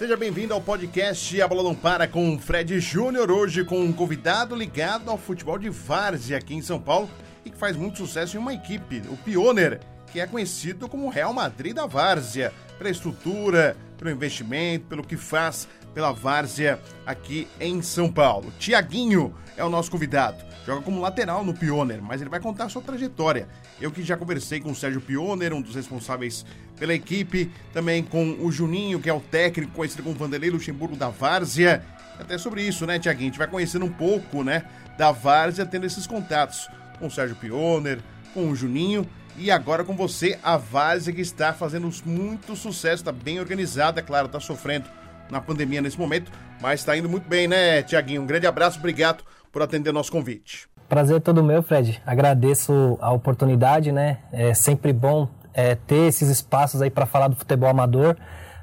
Seja bem-vindo ao podcast A Bola Não Para com Fred Júnior, hoje com um convidado ligado ao futebol de várzea aqui em São Paulo e que faz muito sucesso em uma equipe, o Pioneer, que é conhecido como Real Madrid da várzea, pela estrutura, pelo investimento, pelo que faz pela várzea aqui em São Paulo. Tiaguinho é o nosso convidado. Joga como lateral no Pioneer, mas ele vai contar a sua trajetória. Eu que já conversei com o Sérgio Pioneer, um dos responsáveis pela equipe, também com o Juninho, que é o técnico conhecido como Vanderlei Luxemburgo da Várzea. Até sobre isso, né, Tiaguinho? A gente vai conhecendo um pouco, né, da Várzea, tendo esses contatos com o Sérgio Pioneer, com o Juninho e agora com você, a Várzea que está fazendo muito sucesso, está bem organizada, claro, está sofrendo na pandemia nesse momento, mas está indo muito bem, né, Tiaguinho? Um grande abraço, obrigado por atender nosso convite. Prazer é todo meu, Fred. Agradeço a oportunidade, né? É sempre bom é, ter esses espaços aí para falar do futebol amador.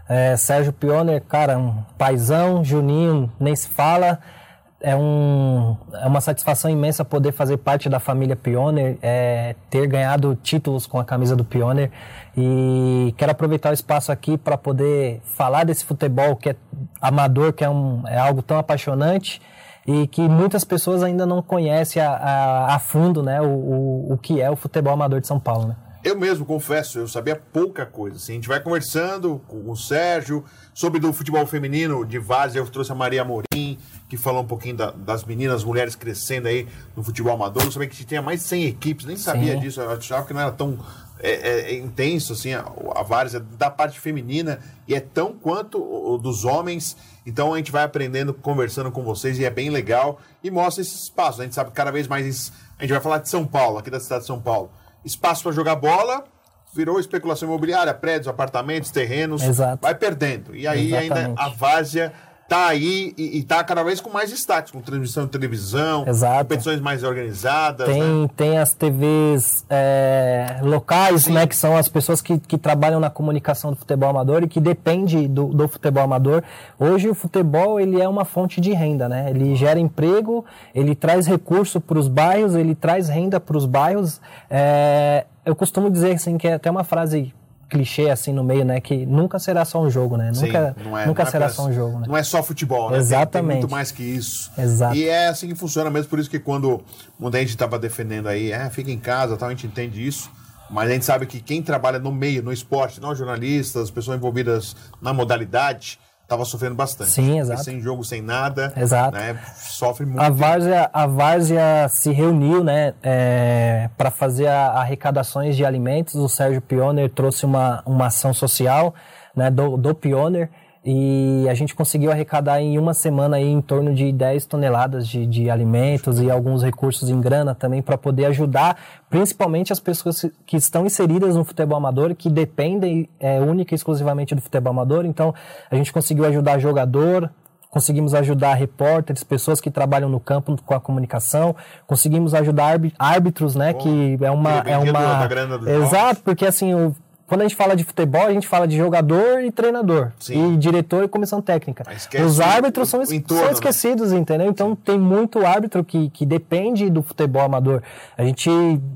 É, Sérgio Pioner, cara, um paizão, Juninho, nem se fala. É, um, é uma satisfação imensa poder fazer parte da família Pioneer, é, ter ganhado títulos com a camisa do Pioneer e quero aproveitar o espaço aqui para poder falar desse futebol que é amador, que é, um, é algo tão apaixonante e que muitas pessoas ainda não conhecem a, a, a fundo né, o, o, o, que é o futebol amador de São Paulo. Né? Eu mesmo confesso, eu sabia pouca coisa. Assim, a gente vai conversando com o Sérgio sobre do futebol feminino de Várzea. Eu trouxe a Maria Morim, que falou um pouquinho da, das meninas, mulheres crescendo aí no futebol amador. Eu sabia que tinha mais de 100 equipes, nem sabia Sim. disso. Eu achava que não era tão é, é, é intenso assim a, a várzea da parte feminina e é tão quanto o, dos homens. Então a gente vai aprendendo, conversando com vocês e é bem legal e mostra esse espaço. A gente sabe que cada vez mais a gente vai falar de São Paulo, aqui da cidade de São Paulo. Espaço para jogar bola, virou especulação imobiliária, prédios, apartamentos, terrenos, Exato. vai perdendo. E aí Exatamente. ainda a várzea tá aí e, e tá cada vez com mais destaques, com transmissão de televisão, Exato. competições mais organizadas. Tem, né? tem as TVs é, locais, Sim. né, que são as pessoas que, que trabalham na comunicação do futebol amador e que depende do, do futebol amador. Hoje o futebol ele é uma fonte de renda, né? Ele gera emprego, ele traz recurso para os bairros, ele traz renda para os bairros. É, eu costumo dizer assim que é até uma frase clichê assim no meio, né? Que nunca será só um jogo, né? Sim, nunca não é, nunca não é será pra, só um jogo, né? Não é só futebol, né? Exatamente. Tem, muito mais que isso. Exato. E é assim que funciona mesmo, por isso que quando muita gente estava defendendo aí, é, fica em casa, tal, a gente entende isso. Mas a gente sabe que quem trabalha no meio, no esporte, não jornalistas, pessoas envolvidas na modalidade, estava sofrendo bastante. Sim, exato. sem jogo, sem nada. Exato. Né, sofre muito. A Várzea, a Várzea se reuniu né, é, para fazer a, arrecadações de alimentos. O Sérgio Pioner trouxe uma, uma ação social né, do, do Pioner e a gente conseguiu arrecadar em uma semana aí em torno de 10 toneladas de, de alimentos e alguns recursos em grana também para poder ajudar principalmente as pessoas que estão inseridas no futebol amador, que dependem é, única e exclusivamente do futebol amador. Então a gente conseguiu ajudar jogador, conseguimos ajudar repórteres, pessoas que trabalham no campo com a comunicação, conseguimos ajudar árbitros, né, Bom, que é uma é uma exato, porque assim o quando a gente fala de futebol, a gente fala de jogador e treinador. Sim. E diretor e comissão técnica. Os árbitros são, entorno, são né? esquecidos, né? entendeu? Então Sim. tem muito árbitro que, que depende do futebol amador. A gente.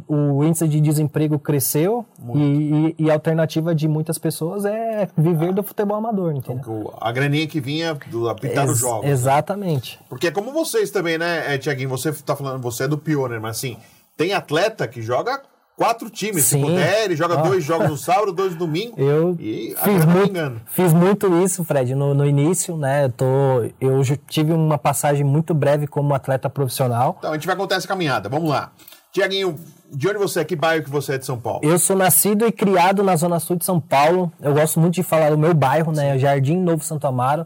O índice de desemprego cresceu e, e, e, a alternativa de muitas pessoas é viver ah. do futebol amador, entendeu? Então, a graninha que vinha do apitar Ex os jogos. Né? Exatamente. Né? Porque é como vocês também, né, Tiaguinho? Você está falando, você é do Pioneer, mas assim, tem atleta que joga quatro times, Sim. se puder, ele joga ah. dois jogos no sábado, dois no domingo. Eu fiz, muito, fiz muito isso, Fred, no, no início, né? Eu, tô, eu tive uma passagem muito breve como atleta profissional. Então, a gente vai contar essa caminhada. Vamos lá. Tiaguinho, de onde você é? Que bairro que você é de São Paulo? Eu sou nascido e criado na Zona Sul de São Paulo. Eu gosto muito de falar do meu bairro, né? Jardim Novo Santo Amaro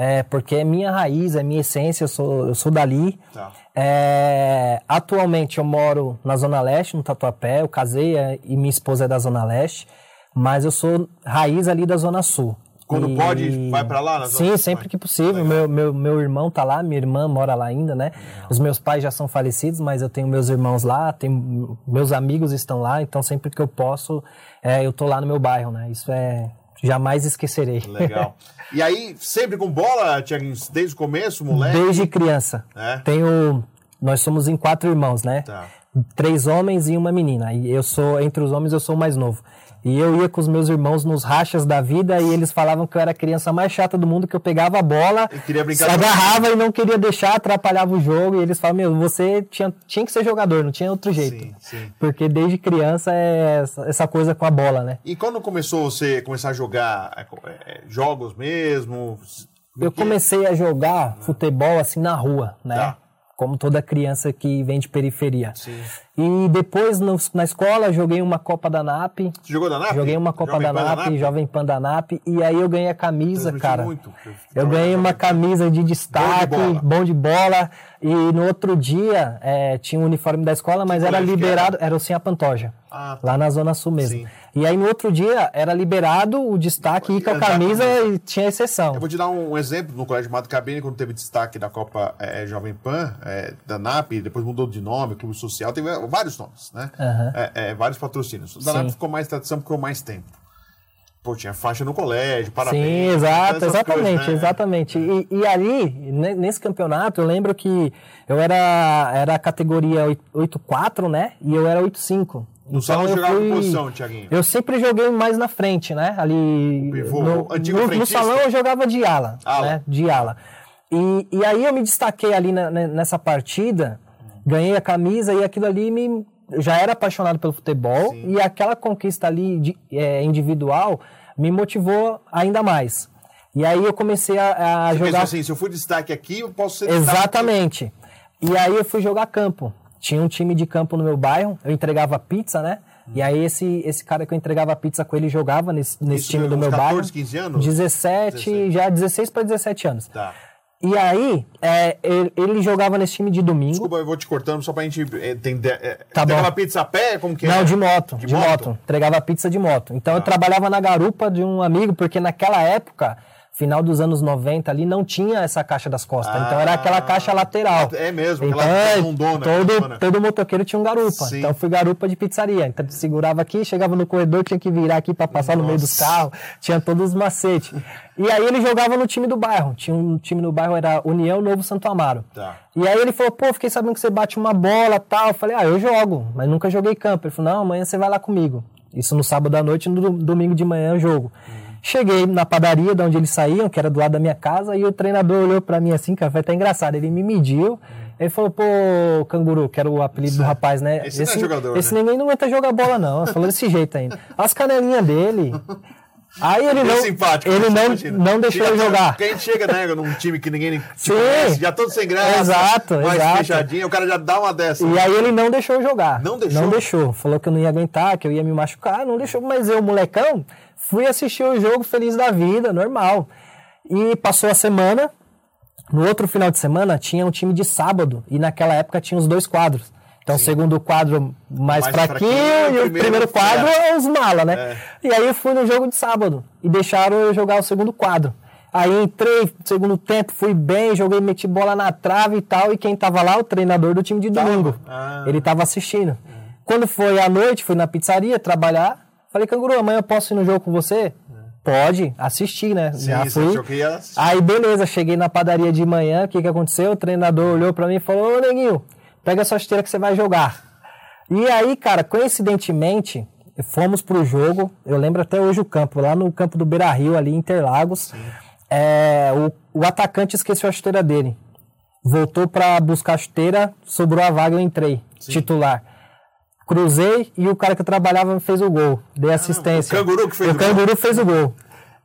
é, porque é minha raiz, é minha essência, eu sou, eu sou dali. Tá. É, atualmente eu moro na Zona Leste, no Tatuapé, eu casei é, e minha esposa é da Zona Leste, mas eu sou raiz ali da Zona Sul. Quando e... pode, vai para lá? Na Sim, sempre que possível. Meu, meu, meu irmão tá lá, minha irmã mora lá ainda, né? Os meus pais já são falecidos, mas eu tenho meus irmãos lá, tenho, meus amigos estão lá, então sempre que eu posso, é, eu tô lá no meu bairro, né? Isso é, Jamais esquecerei. Legal. E aí, sempre com bola, Tiaguinho, desde o começo, moleque? Desde criança. É? Tenho. Nós somos em quatro irmãos, né? Tá. Três homens e uma menina. E eu sou, entre os homens, eu sou o mais novo. E eu ia com os meus irmãos nos rachas da vida e eles falavam que eu era a criança mais chata do mundo, que eu pegava a bola, se agarrava e não queria deixar, atrapalhava o jogo. E eles falavam, meu, você tinha, tinha que ser jogador, não tinha outro jeito. Sim, sim. Porque desde criança é essa, essa, coisa com a bola, né? E quando começou você começar a jogar é, é jogos mesmo? Eu comecei a jogar futebol assim na rua, né? Tá como toda criança que vem de periferia. Sim. E depois no, na escola joguei uma Copa da NAP. Você jogou da NAP? Joguei uma Copa Jovem da NAP, NAP, Jovem Pan da NAP, e aí eu ganhei a camisa, cara. Muito. Eu, eu ganhei uma camisa de destaque, bom de bola, bom de bola e no outro dia é, tinha o um uniforme da escola, mas que era liberado, era? era o Sem Pantoja, ah, tá. lá na Zona Sul mesmo. Sim. E aí no outro dia era liberado o destaque e com a camisa e tinha exceção. Eu vou te dar um exemplo no Colégio Mato Cabine, quando teve destaque da Copa é, Jovem Pan, é, da NAP, depois mudou de nome, Clube Social, teve vários nomes, né? Uhum. vários patrocínios. Da Sim. NAP ficou mais tradição, ficou mais tempo. Pô, tinha faixa no colégio, parabéns. Sim, exato, exatamente, coisas, né? exatamente. E, e, ali, nesse campeonato, eu lembro que eu era, era a categoria 8-4, né? E eu era 8-5. No então, salão jogava fui... posição, Thiaguinho? Eu sempre joguei mais na frente, né? Ali. Pivô, no, no, no, salão eu jogava de ala, ala. né? De ala. E, e aí eu me destaquei ali na, nessa partida, ganhei a camisa e aquilo ali me. Eu já era apaixonado pelo futebol Sim. e aquela conquista ali de, é, individual me motivou ainda mais. E aí eu comecei a, a Você jogar. assim, se eu for destaque aqui, eu posso ser Exatamente. E aí eu fui jogar campo. Tinha um time de campo no meu bairro, eu entregava pizza, né? E aí esse, esse cara que eu entregava pizza com ele jogava nesse, nesse time do meu 14, bairro. 15 anos? 17, 17. já 16 para 17 anos. Tá. E aí, é, ele, ele, jogava nesse time de domingo. Desculpa, eu vou te cortando só pra gente entender. É, tá entregava pizza a pé? Como que Não, é? de moto. De, de moto? moto. Entregava pizza de moto. Então ah. eu trabalhava na garupa de um amigo, porque naquela época final dos anos 90 ali não tinha essa caixa das costas. Ah, então era aquela caixa lateral. É mesmo, então, aquela fundona. Todo, todo motoqueiro tinha um garupa. Sim. Então fui garupa de pizzaria. Então segurava aqui, chegava no corredor, tinha que virar aqui para passar Nossa. no meio dos carros. Tinha todos os macetes. E aí ele jogava no time do bairro. Tinha um time no bairro, era União Novo Santo Amaro. Tá. E aí ele falou, pô, fiquei sabendo que você bate uma bola tal. Eu falei, ah, eu jogo, mas nunca joguei campo. Ele falou, não, amanhã você vai lá comigo. Isso no sábado à noite e no domingo de manhã eu jogo. Hum. Cheguei na padaria de onde eles saíam, que era do lado da minha casa, e o treinador olhou para mim assim, cara, foi até engraçado. Ele me mediu, ele falou, pô, canguru, que era o apelido do rapaz, né? Esse, esse, não é jogador, esse né? ninguém não aguenta jogar bola, não. Ele falou desse jeito ainda. As canelinhas dele. Aí ele não, simpático, ele não, não deixou eu jogar. Porque a gente chega, né, num time que ninguém Sim, conhece, já todo sem graça, exato, mais exato. fechadinho, o cara já dá uma dessa. E aí ele não deixou jogar. Não deixou? Não deixou. Falou que eu não ia aguentar, que eu ia me machucar, não deixou. Mas eu, molecão, Fui assistir o jogo feliz da vida, normal. E passou a semana. No outro final de semana tinha um time de sábado. E naquela época tinha os dois quadros. Então, o segundo quadro mais, mais fraquinho, fraquinho, e o primeiro, quadro é os mala, né? É. E aí eu fui no jogo de sábado e deixaram eu jogar o segundo quadro. Aí entrei, segundo tempo, fui bem, joguei, meti bola na trave e tal. E quem tava lá? O treinador do time de domingo. Ah. Ele tava assistindo. Quando foi à noite, fui na pizzaria trabalhar. Falei, canguru, amanhã eu posso ir no jogo com você? Pode, assistir, né? Sim, Já fui. Aí, beleza, cheguei na padaria de manhã, o que, que aconteceu? O treinador olhou para mim e falou: Ô, neguinho, pega a sua esteira que você vai jogar. E aí, cara, coincidentemente, fomos pro jogo. Eu lembro até hoje o campo, lá no campo do Beira Rio, ali em Interlagos. É, o, o atacante esqueceu a chuteira dele. Voltou para buscar a chuteira, sobrou a vaga, eu entrei, Sim. titular cruzei e o cara que eu trabalhava fez o gol. Dei assistência. Ah, o canguru que fez o, o canguru fez o gol.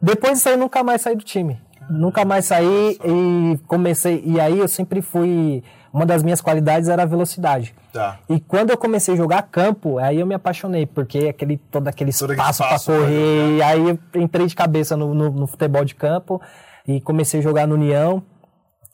Depois disso aí, nunca mais saí do time. Nunca mais saí e comecei. E aí eu sempre fui. Uma das minhas qualidades era a velocidade. Tá. E quando eu comecei a jogar campo, aí eu me apaixonei, porque aquele, todo aquele todo espaço para correr. E aí eu entrei de cabeça no, no, no, futebol de campo e comecei a jogar no União.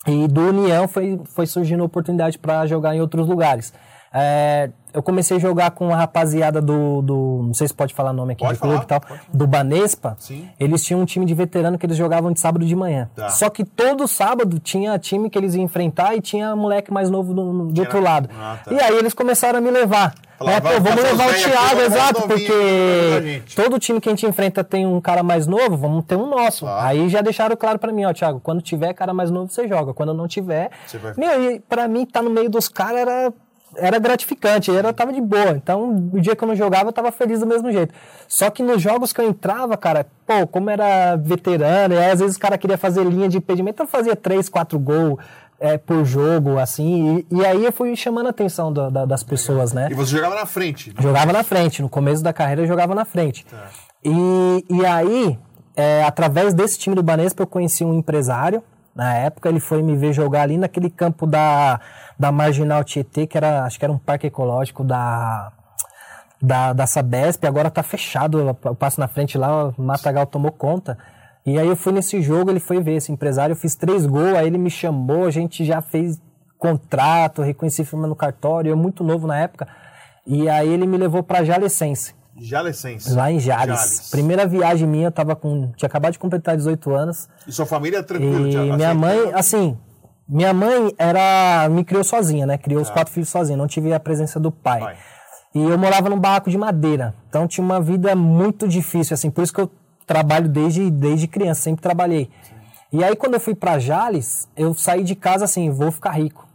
E do União foi, foi surgindo oportunidade para jogar em outros lugares. É, eu comecei a jogar com a rapaziada do, do não sei se pode falar nome aqui pode do falar, clube e tal, do Banespa. Sim. Eles tinham um time de veterano que eles jogavam de sábado de manhã. Tá. Só que todo sábado tinha time que eles iam enfrentar e tinha moleque mais novo do, do outro lado. Ah, tá. E aí eles começaram a me levar. né? Pô, vamos levar o Thiago, exato, porque todo time que a gente enfrenta tem um cara mais novo, vamos ter um nosso. Aí já deixaram claro para mim, ó, Thiago, quando tiver cara mais novo você joga, quando não tiver. Vai... Meu, e pra mim tá no meio dos caras era era gratificante, era tava de boa. Então, o dia que eu não jogava, eu tava feliz do mesmo jeito. Só que nos jogos que eu entrava, cara, pô, como era veterano, e aí, às vezes o cara queria fazer linha de impedimento, eu fazia três, quatro gols é, por jogo, assim, e, e, aí eu fui chamando a atenção da, das pessoas, né? E você jogava na frente? Jogava na frente, no começo da carreira eu jogava na frente. Tá. E, e aí, é, através desse time do Banespa, eu conheci um empresário, na época ele foi me ver jogar ali naquele campo da, da Marginal Tietê, que era, acho que era um parque ecológico da, da, da Sabesp, agora tá fechado, eu passo na frente lá, o Matagal tomou conta. E aí eu fui nesse jogo, ele foi ver esse empresário, eu fiz três gols, aí ele me chamou, a gente já fez contrato, reconheci firma no cartório, eu muito novo na época. E aí ele me levou para Jalecense. Jalecense. Lá em Jales. Jales. Primeira viagem minha, eu tava com. Tinha acabado de completar 18 anos. E sua família é tranquila? E minha mãe, assim, minha mãe era. me criou sozinha, né? Criou ah. os quatro filhos sozinha, não tive a presença do pai. pai. E eu morava num barraco de madeira. Então tinha uma vida muito difícil, assim. Por isso que eu trabalho desde, desde criança, sempre trabalhei. Sim. E aí, quando eu fui para Jales, eu saí de casa assim, vou ficar rico.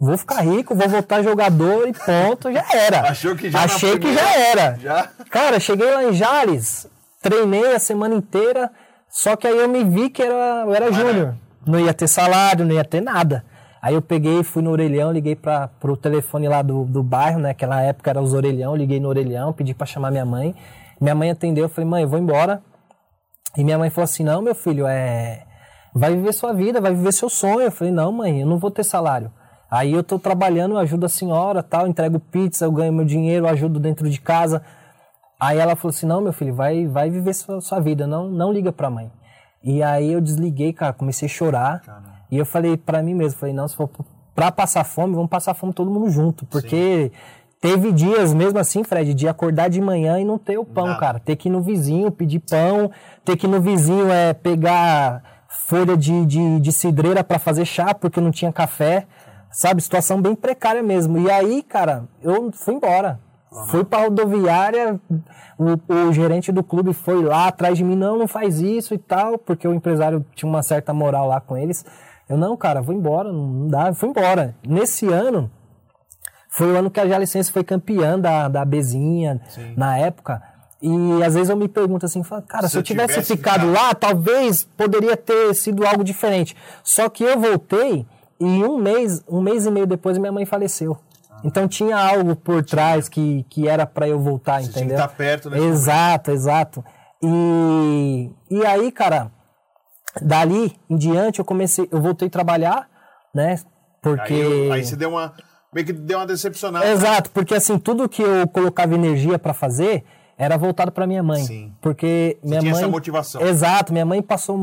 Vou ficar rico, vou voltar jogador e ponto, já era. Achou que já Achei que já era. Já? Cara, cheguei lá em Jales, treinei a semana inteira, só que aí eu me vi que era, eu era júnior. Não ia ter salário, não ia ter nada. Aí eu peguei, fui no orelhão, liguei para pro telefone lá do, do bairro, né? Aquela época era os orelhão, liguei no orelhão, pedi para chamar minha mãe. Minha mãe atendeu, eu falei, mãe, eu vou embora. E minha mãe falou assim: não, meu filho, é. Vai viver sua vida, vai viver seu sonho. Eu falei, não, mãe, eu não vou ter salário. Aí eu tô trabalhando, eu ajudo a senhora, tal, entrego pizza, eu ganho meu dinheiro, ajudo dentro de casa. Aí ela falou assim: "Não, meu filho, vai vai viver sua, sua vida, não não liga pra mãe". E aí eu desliguei, cara, comecei a chorar. Caramba. E eu falei para mim mesmo, falei: "Não, se for pra passar fome, vamos passar fome todo mundo junto, porque Sim. Teve dias mesmo assim, Fred, de acordar de manhã e não ter o pão, cara. Ter que ir no vizinho pedir pão, ter que ir no vizinho é, pegar folha de, de, de cidreira para fazer chá porque não tinha café sabe? Situação bem precária mesmo. E aí, cara, eu fui embora. Uhum. Fui pra rodoviária, o, o, gerente do clube foi lá atrás de mim, não, não faz isso e tal, porque o empresário tinha uma certa moral lá com eles. Eu, não, cara, vou embora, não dá, fui embora. Nesse ano, foi o ano que a Jalicense foi campeã da, da Bezinha, Sim. na época. E às vezes eu me pergunto assim, cara, se, se eu tivesse, tivesse ficado, ficado lá, talvez poderia ter sido algo diferente. Só que eu voltei e um mês, um mês e meio depois, minha mãe faleceu. Ah. Então tinha algo por trás que, que era para eu voltar, Você entendeu? Tinha que estar perto, né? Exato, exato. E, e aí, cara, dali em diante eu comecei, eu voltei a trabalhar, né? Porque. Aí, aí você deu uma. Meio que deu uma decepcionada. Exato, porque assim, tudo que eu colocava energia para fazer, era voltado para minha mãe. Sim. Porque Você minha tinha mãe. essa motivação. Exato, minha mãe passou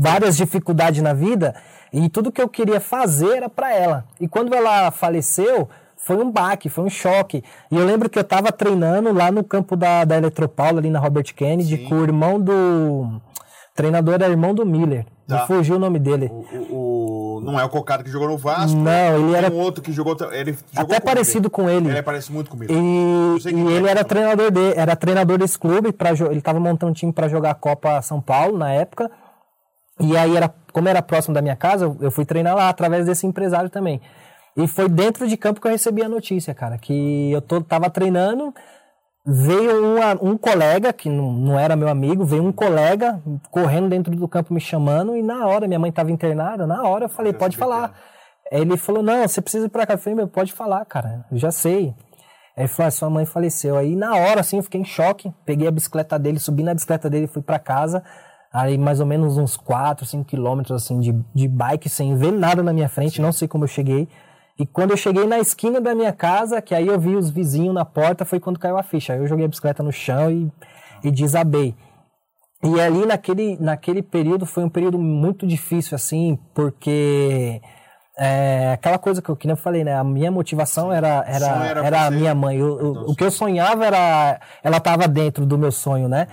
várias dificuldades na vida e tudo que eu queria fazer era para ela. E quando ela faleceu, foi um baque, foi um choque. E eu lembro que eu estava treinando lá no campo da, da Eletropaulo, ali na Robert Kennedy, Sim. com o irmão do. O treinador era irmão do Miller. Tá. Me fugiu o nome dele. O, o, o, não é o Cocado que jogou no Vasco. Não, ele era. um outro que jogou. Ele jogou até parecido ele. com ele. Ele parece muito comigo. E, e ele é era treinador dele, era treinador desse clube. Pra, ele estava montando um time para jogar a Copa São Paulo na época. E aí, era, como era próximo da minha casa, eu fui treinar lá através desse empresário também. E foi dentro de campo que eu recebi a notícia, cara, que eu tô, tava treinando veio uma, um colega, que não, não, era meu amigo, veio um colega correndo dentro do campo me chamando e na hora, minha mãe estava internada, na hora eu falei, pode falar. Ele falou, não, você precisa ir pra cá. Eu falei, pode falar, cara, eu já sei. Ele falou, ah, sua mãe faleceu. Aí na hora, assim, eu fiquei em choque, peguei a bicicleta dele, subi na bicicleta dele e fui para casa. Aí mais ou menos uns 4, 5 quilômetros, assim, de, de bike, sem ver nada na minha frente, não sei como eu cheguei. E quando eu cheguei na esquina da minha casa, que aí eu vi os vizinhos na porta, foi quando caiu a ficha. Aí eu joguei a bicicleta no chão e, e desabei. E ali naquele, naquele período foi um período muito difícil, assim, porque é, aquela coisa que eu, que eu falei, né? A minha motivação era, era, era, era a minha mãe. Eu, eu, o que eu sonhava era. Ela estava dentro do meu sonho, né?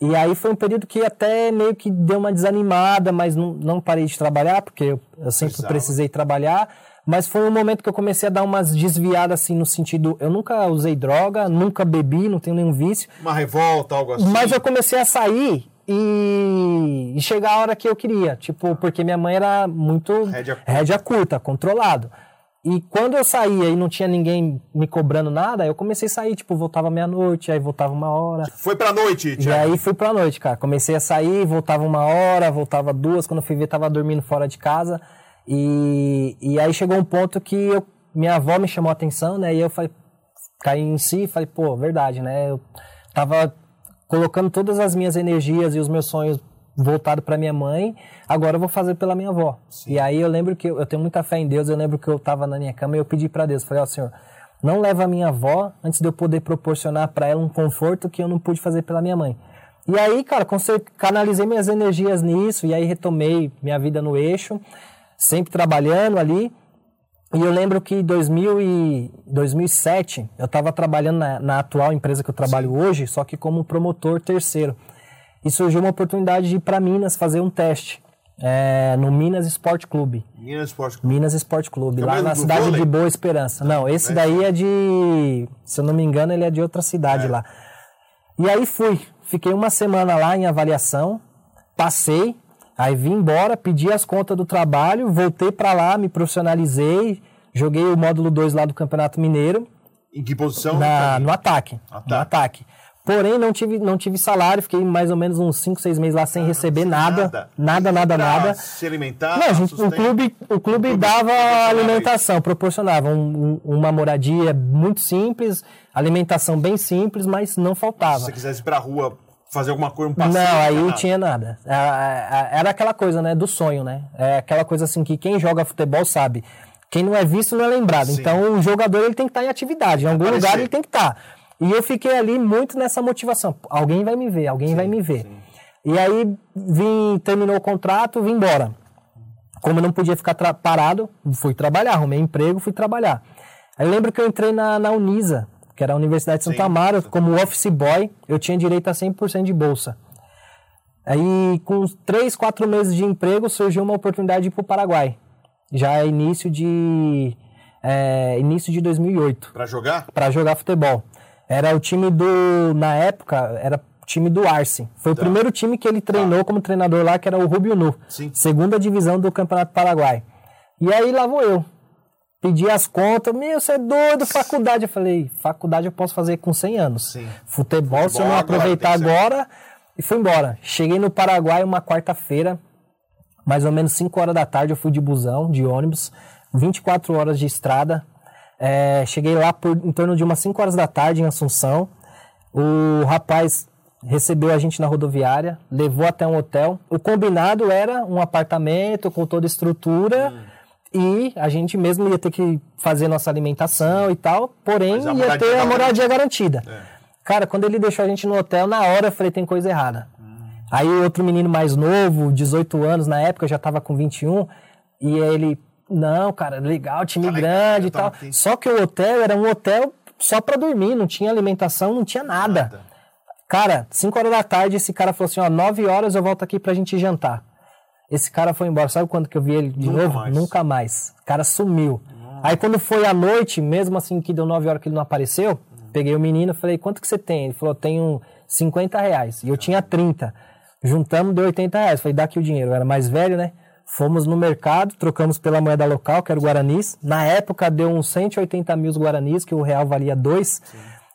E aí foi um período que até meio que deu uma desanimada, mas não, não parei de trabalhar, porque eu, eu sempre Precisava. precisei trabalhar. Mas foi um momento que eu comecei a dar umas desviadas, assim, no sentido. Eu nunca usei droga, nunca bebi, não tenho nenhum vício. Uma revolta, algo assim. Mas eu comecei a sair e, e chegar a hora que eu queria. Tipo, porque minha mãe era muito. Rédea curta, rédea curta controlado. E quando eu saía e não tinha ninguém me cobrando nada, eu comecei a sair, tipo, voltava meia-noite, aí voltava uma hora. Foi pra noite, Thiago? E aí fui pra noite, cara. Comecei a sair, voltava uma hora, voltava duas, quando eu fui ver, tava dormindo fora de casa. E, e aí chegou um ponto que eu, minha avó me chamou a atenção, né? E eu falei, caí em si e falei, pô, verdade, né? Eu tava colocando todas as minhas energias e os meus sonhos voltado para minha mãe, agora eu vou fazer pela minha avó. Sim. E aí eu lembro que eu, eu, tenho muita fé em Deus, eu lembro que eu estava na minha cama e eu pedi para Deus, falei, ó oh, Senhor, não leva a minha avó antes de eu poder proporcionar para ela um conforto que eu não pude fazer pela minha mãe. E aí, cara, canalizei minhas energias nisso e aí retomei minha vida no eixo, sempre trabalhando ali. E eu lembro que em 2007 eu estava trabalhando na, na, atual empresa que eu trabalho Sim. hoje, só que como promotor terceiro e surgiu uma oportunidade de ir para Minas fazer um teste. É, no Minas Esporte Clube. Minas Esporte Clube. Minas Esporte Clube, é lá na cidade vôlei? de Boa Esperança. Não, esse daí é de. Se eu não me engano, ele é de outra cidade é. lá. E aí fui. Fiquei uma semana lá em avaliação, passei, aí vim embora, pedi as contas do trabalho, voltei para lá, me profissionalizei, joguei o módulo 2 lá do Campeonato Mineiro. Em que posição? Na, no ataque. ataque. No ataque. Porém, não tive, não tive salário, fiquei mais ou menos uns 5, 6 meses lá sem ah, receber nada. Nada, nada, nada. nada. Se alimentar? Não, gente, o clube, o clube dava alimentação, proporcionava um, uma moradia muito simples, alimentação bem simples, mas não faltava. Se você quisesse ir pra rua fazer alguma coisa, um passeio... Não, aí não tinha nada. Era aquela coisa, né, do sonho, né? É aquela coisa assim que quem joga futebol sabe. Quem não é visto não é lembrado. Sim. Então, o jogador ele tem que estar em atividade. Em algum Aparecer. lugar ele tem que estar. E eu fiquei ali muito nessa motivação. Alguém vai me ver, alguém sim, vai me ver. Sim. E aí vim, terminou o contrato, vim embora. Como eu não podia ficar parado, fui trabalhar, arrumei emprego, fui trabalhar. Aí lembro que eu entrei na, na Unisa, que era a Universidade de Santa Amaro, como office boy, eu tinha direito a 100% de bolsa. Aí, com três, quatro meses de emprego, surgiu uma oportunidade para o Paraguai. Já é início de, é, início de 2008. Para jogar? Para jogar futebol. Era o time do. Na época, era o time do Arce. Foi tá. o primeiro time que ele treinou tá. como treinador lá, que era o Rubio Nu. Sim. Segunda divisão do Campeonato Paraguai. E aí lá vou eu. Pedi as contas, meu, você é doido, faculdade. Eu falei, faculdade eu posso fazer com 100 anos. Sim. Futebol, Futebol, se eu não aproveitar agora, e fui embora. Cheguei no Paraguai uma quarta-feira, mais ou menos 5 horas da tarde, eu fui de busão, de ônibus, 24 horas de estrada, é, cheguei lá por em torno de umas 5 horas da tarde em Assunção. O rapaz recebeu a gente na rodoviária, levou até um hotel. O combinado era um apartamento com toda a estrutura. Hum. E a gente mesmo ia ter que fazer nossa alimentação e tal, porém ia ter a moradia garantida. É. Cara, quando ele deixou a gente no hotel, na hora eu falei, tem coisa errada. Hum. Aí outro menino mais novo, 18 anos na época, já estava com 21, e ele, não, cara, legal, time tá grande e tal. Aqui. Só que o hotel era um hotel só para dormir, não tinha alimentação, não tinha nada. nada. Cara, 5 horas da tarde, esse cara falou assim: ó, 9 horas eu volto aqui pra gente jantar. Esse cara foi embora. Sabe quando que eu vi ele de Nunca novo? Mais. Nunca mais. O cara sumiu. Aí quando foi à noite, mesmo assim que deu 9 horas que ele não apareceu, hum. peguei o menino e falei: quanto que você tem? Ele falou: tenho 50 reais. E eu tinha 30. Juntamos, deu 80 reais. Falei: dá aqui o dinheiro. Eu era mais velho, né? Fomos no mercado, trocamos pela moeda local, que era o Guaranis. Na época deu uns 180 mil Guaranis, que o real valia dois.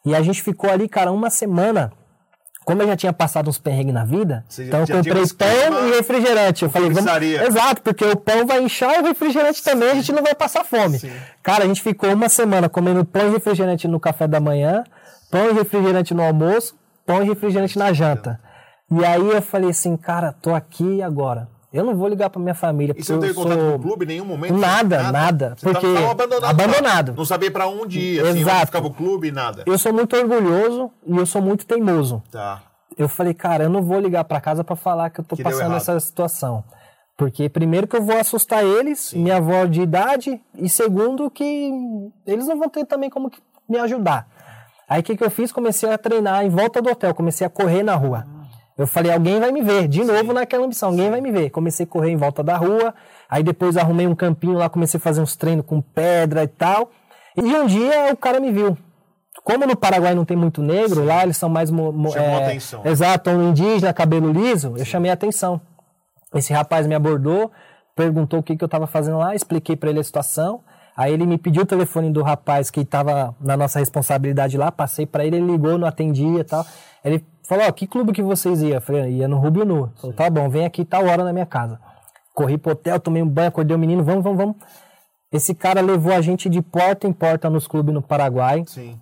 E a gente ficou ali, cara, uma semana. Como eu já tinha passado uns perrengues na vida, Você então eu comprei pão e refrigerante. Eu falei, vamos. Exato, porque o pão vai inchar e o refrigerante também, a gente não vai passar fome. Sim. Cara, a gente ficou uma semana comendo pão e refrigerante no café da manhã, pão e refrigerante no almoço, pão e refrigerante na janta. E aí eu falei assim, cara, tô aqui agora eu não vou ligar para minha família. E você não teve contato sou... com o clube em nenhum momento? Nada, nada. nada você porque abandonado. abandonado. Não sabia para onde ir, assim, Exato. onde ficava o clube, nada. Eu sou muito orgulhoso e eu sou muito teimoso. Tá. Eu falei, cara, eu não vou ligar para casa para falar que eu tô que passando essa situação. Porque primeiro que eu vou assustar eles, Sim. minha avó de idade, e segundo que eles não vão ter também como me ajudar. Aí o que, que eu fiz? Comecei a treinar em volta do hotel, comecei a correr na rua. Eu falei, alguém vai me ver, de novo Sim. naquela ambição, alguém Sim. vai me ver. Comecei a correr em volta da rua, aí depois arrumei um campinho lá, comecei a fazer uns treinos com pedra e tal. E um dia o cara me viu. Como no Paraguai não tem muito negro, Sim. lá eles são mais. Chamou é, atenção. Exato, um indígena, cabelo liso, eu chamei a atenção. Esse rapaz me abordou, perguntou o que, que eu estava fazendo lá, expliquei para ele a situação. Aí ele me pediu o telefone do rapaz que estava na nossa responsabilidade lá, passei para ele, ele ligou, não atendia e tal. Ele falou, ó, que clube que vocês iam? Eu falei, ia no Rubio Nu. Falei, tá bom, vem aqui tal hora na minha casa. Corri pro hotel, tomei um banho, acordei o menino, vamos, vamos, vamos. Esse cara levou a gente de porta em porta nos clubes no Paraguai. Sim.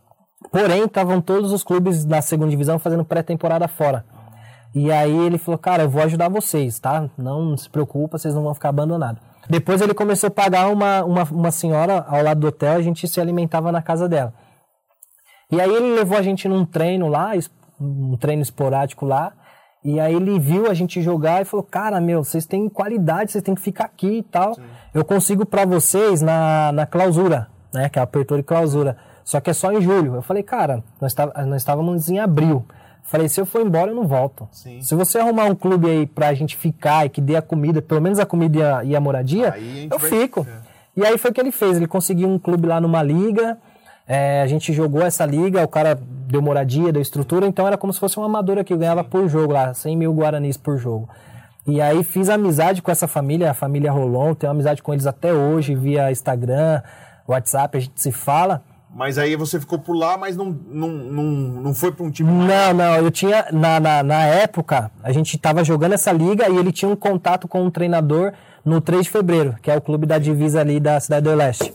Porém, estavam todos os clubes na segunda divisão fazendo pré-temporada fora. E aí ele falou, cara, eu vou ajudar vocês, tá? Não se preocupa, vocês não vão ficar abandonados. Depois ele começou a pagar uma, uma, uma senhora ao lado do hotel, a gente se alimentava na casa dela. E aí ele levou a gente num treino lá, um treino esporádico lá, e aí ele viu a gente jogar e falou, cara, meu, vocês têm qualidade, vocês têm que ficar aqui e tal. Sim. Eu consigo para vocês na, na clausura, né, que é a apertura e clausura. Só que é só em julho. Eu falei, cara, nós, tá, nós estávamos em abril. Falei, se eu for embora, eu não volto. Sim. Se você arrumar um clube aí pra gente ficar e que dê a comida, pelo menos a comida e a, e a moradia, a eu fico. E aí foi o que ele fez. Ele conseguiu um clube lá numa liga. É, a gente jogou essa liga, o cara deu moradia, deu estrutura, então era como se fosse um amador aqui, ganhava por jogo lá, 100 mil guaranis por jogo. E aí fiz amizade com essa família, a família Rolon, tenho amizade com eles até hoje, via Instagram, WhatsApp, a gente se fala. Mas aí você ficou por lá, mas não, não, não, não foi para um time. Não, não. Eu tinha. Na, na, na época, a gente estava jogando essa liga e ele tinha um contato com um treinador no 3 de fevereiro, que é o clube da divisa ali da Cidade do Leste.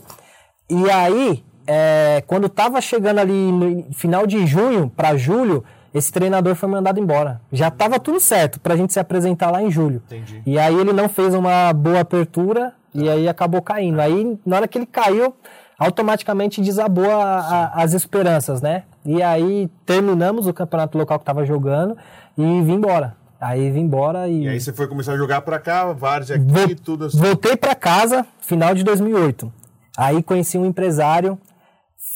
E aí, é, quando estava chegando ali no final de junho para julho, esse treinador foi mandado embora. Já estava tudo certo para a gente se apresentar lá em julho. Entendi. E aí ele não fez uma boa apertura e aí acabou caindo. Aí, na hora que ele caiu, automaticamente desabou a, a, as esperanças, né? E aí terminamos o campeonato local que estava jogando e vim embora. Aí vim embora e. E aí você foi começar a jogar para cá, vários aqui, Vol tudo assim. Voltei para casa, final de 2008. Aí conheci um empresário,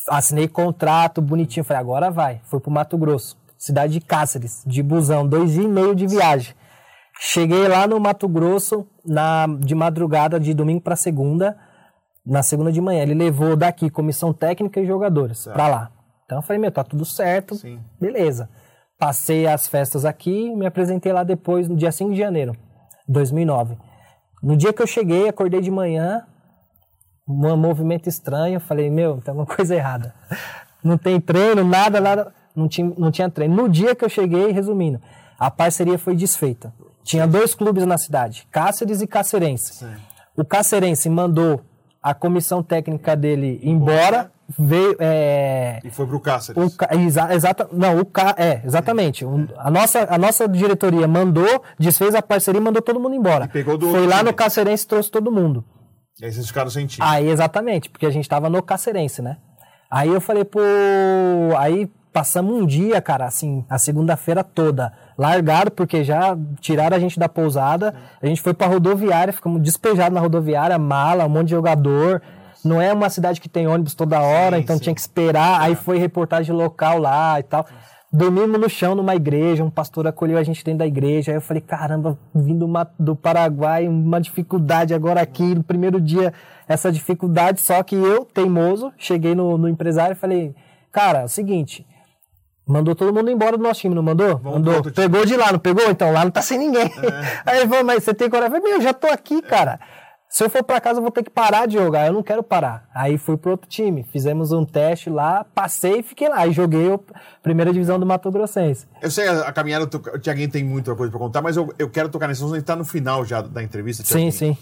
assinei contrato bonitinho, falei, agora vai. Fui pro Mato Grosso, cidade de Cáceres, de busão, dois e meio de viagem. Cheguei lá no Mato Grosso na, de madrugada, de domingo para segunda na segunda de manhã. Ele levou daqui comissão técnica e jogadores para lá. Então eu falei, meu, tá tudo certo, Sim. beleza. Passei as festas aqui me apresentei lá depois, no dia 5 de janeiro de 2009. No dia que eu cheguei, acordei de manhã, um movimento estranho, falei, meu, tem alguma coisa errada. Não tem treino, nada, nada, não tinha, não tinha treino. No dia que eu cheguei, resumindo, a parceria foi desfeita. Tinha dois clubes na cidade, Cáceres e Cacerense. Sim. O Cacerense mandou a comissão técnica dele embora, veio. É, e foi para o Cáceres. Exa, exata, não, o Cá, é, exatamente. O, a, nossa, a nossa diretoria mandou, desfez a parceria e mandou todo mundo embora. Foi lá no Cacerense e trouxe todo mundo. E aí vocês ficaram sem time. Aí, exatamente, porque a gente estava no Cacerense, né? Aí eu falei, pô. Aí passamos um dia, cara, assim, a segunda-feira toda, largado, porque já tiraram a gente da pousada, a gente foi pra rodoviária, ficamos despejados na rodoviária, mala, um monte de jogador. Não é uma cidade que tem ônibus toda hora, sim, então sim. tinha que esperar. Aí foi reportagem local lá e tal. Dormimos no chão numa igreja, um pastor acolheu a gente dentro da igreja. Aí eu falei, caramba, vindo do Paraguai, uma dificuldade agora aqui, no primeiro dia, essa dificuldade. Só que eu, teimoso, cheguei no, no empresário e falei, cara, é o seguinte, Mandou todo mundo embora do nosso time, não mandou? Mandou. Pegou de lá, não pegou? Então lá não tá sem ninguém. É. Aí ele falou, mas você tem coragem? Eu falei, meu, eu já tô aqui, cara. Se eu for para casa, eu vou ter que parar de jogar. Eu não quero parar. Aí fui pro outro time. Fizemos um teste lá, passei e fiquei lá. Aí joguei a primeira divisão do Mato Grossense. Eu sei a, caminhada, o Tiaguinho tem muita coisa para contar, mas eu, eu quero tocar nesse assunto. A gente tá no final já da entrevista. Sim, sim.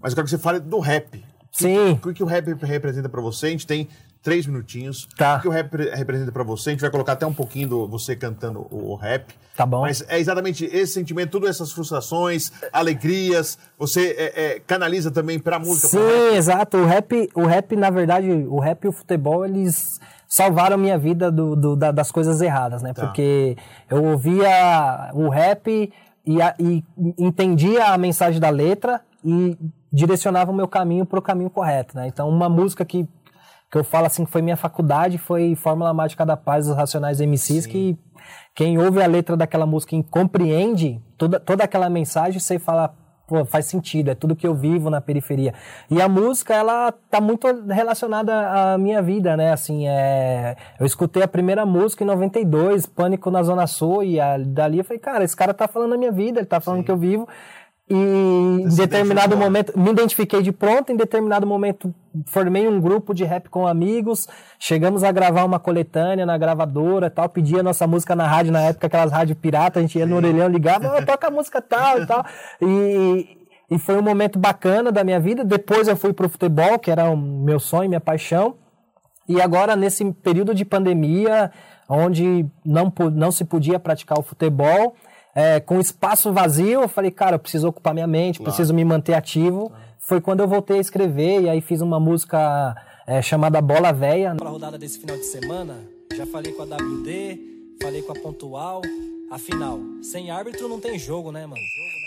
Mas eu quero que você fale do rap. Sim. O que, que o rap representa para você? A gente tem três minutinhos. Tá. O que o rap representa para você? A gente vai colocar até um pouquinho do você cantando o, rap. Tá bom. Mas é exatamente esse sentimento, todas essas frustrações, alegrias, você é, é, canaliza também para a música. Sim, exato. O rap, o rap, na verdade, o rap e o futebol, eles salvaram minha vida do, do da, das coisas erradas, né? Tá. Porque eu ouvia o rap e, a, e entendia a mensagem da letra e direcionava o meu caminho para o caminho correto, né? Então, uma música que que eu falo assim que foi minha faculdade, foi Fórmula Mágica da Paz dos Racionais MCs, Sim. que quem ouve a letra daquela música e compreende toda, toda aquela mensagem, você fala, pô, faz sentido, é tudo que eu vivo na periferia. E a música, ela tá muito relacionada à minha vida, né? Assim, é... eu escutei a primeira música em 92, Pânico na Zona Sul, e a, dali eu falei, cara, esse cara tá falando da minha vida, ele tá falando Sim. que eu vivo. E em determinado momento, me identifiquei de pronto, em determinado momento formei um grupo de rap com amigos, chegamos a gravar uma coletânea na gravadora tal, pedia nossa música na rádio, na época aquelas rádio pirata, a gente ia no orelhão, ligava, oh, toca a música tal e tal, e, e foi um momento bacana da minha vida, depois eu fui pro futebol, que era o meu sonho, minha paixão, e agora nesse período de pandemia, onde não, não se podia praticar o futebol, é, com espaço vazio, eu falei, cara, eu preciso ocupar minha mente, claro. preciso me manter ativo. Claro. Foi quando eu voltei a escrever e aí fiz uma música é, chamada Bola Véia. Para a rodada desse final de semana, já falei com a WD, falei com a Pontual. Afinal, sem árbitro não tem jogo, né, mano?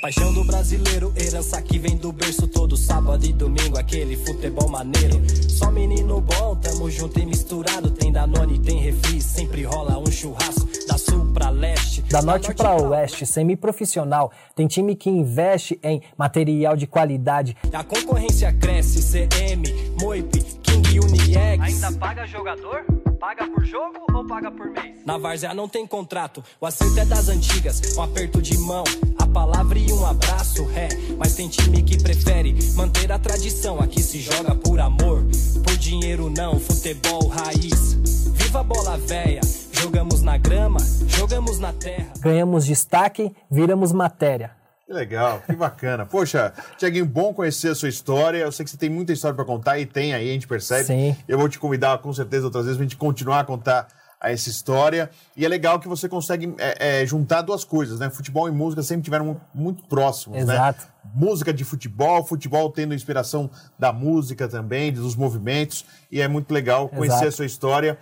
Paixão do brasileiro, herança que vem do berço todo sábado e domingo, aquele futebol maneiro. Só menino bom, tamo junto e misturado. Tem Danone, tem refri, sempre rola um churrasco. Da sul pra leste, da, da norte, norte pra oeste, semi-profissional. Tem time que investe em material de qualidade. A concorrência cresce, CM, Moip, King Uniex. Ainda paga jogador? Paga por jogo ou paga por mês? Na Várzea não tem contrato, o acerto é das antigas. Um aperto de mão, a palavra e um abraço, é. Mas tem time que prefere manter a tradição. Aqui se joga por amor, por dinheiro não, futebol raiz. Viva a bola véia, jogamos na grama, jogamos na terra. Ganhamos destaque, viramos matéria. Que legal, que bacana. Poxa, Tiaguinho, bom conhecer a sua história. Eu sei que você tem muita história para contar e tem aí, a gente percebe. Sim. Eu vou te convidar com certeza outras vezes para a gente continuar a contar essa história. E é legal que você consegue é, é, juntar duas coisas, né? Futebol e música sempre tiveram muito, muito próximos, Exato. né? Música de futebol, futebol tendo inspiração da música também, dos movimentos. E é muito legal conhecer Exato. a sua história.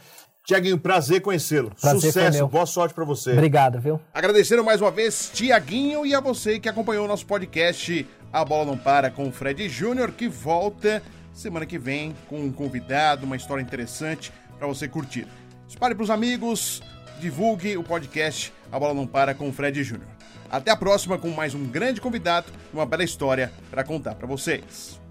Tiaguinho, prazer conhecê-lo. Sucesso, boa sorte para você. Obrigado, viu? Agradecendo mais uma vez, Tiaguinho, e a você que acompanhou o nosso podcast A Bola Não Para com o Fred Júnior, que volta semana que vem com um convidado, uma história interessante para você curtir. Espalhe para os amigos, divulgue o podcast A Bola Não Para com o Fred Júnior. Até a próxima com mais um grande convidado e uma bela história para contar para vocês.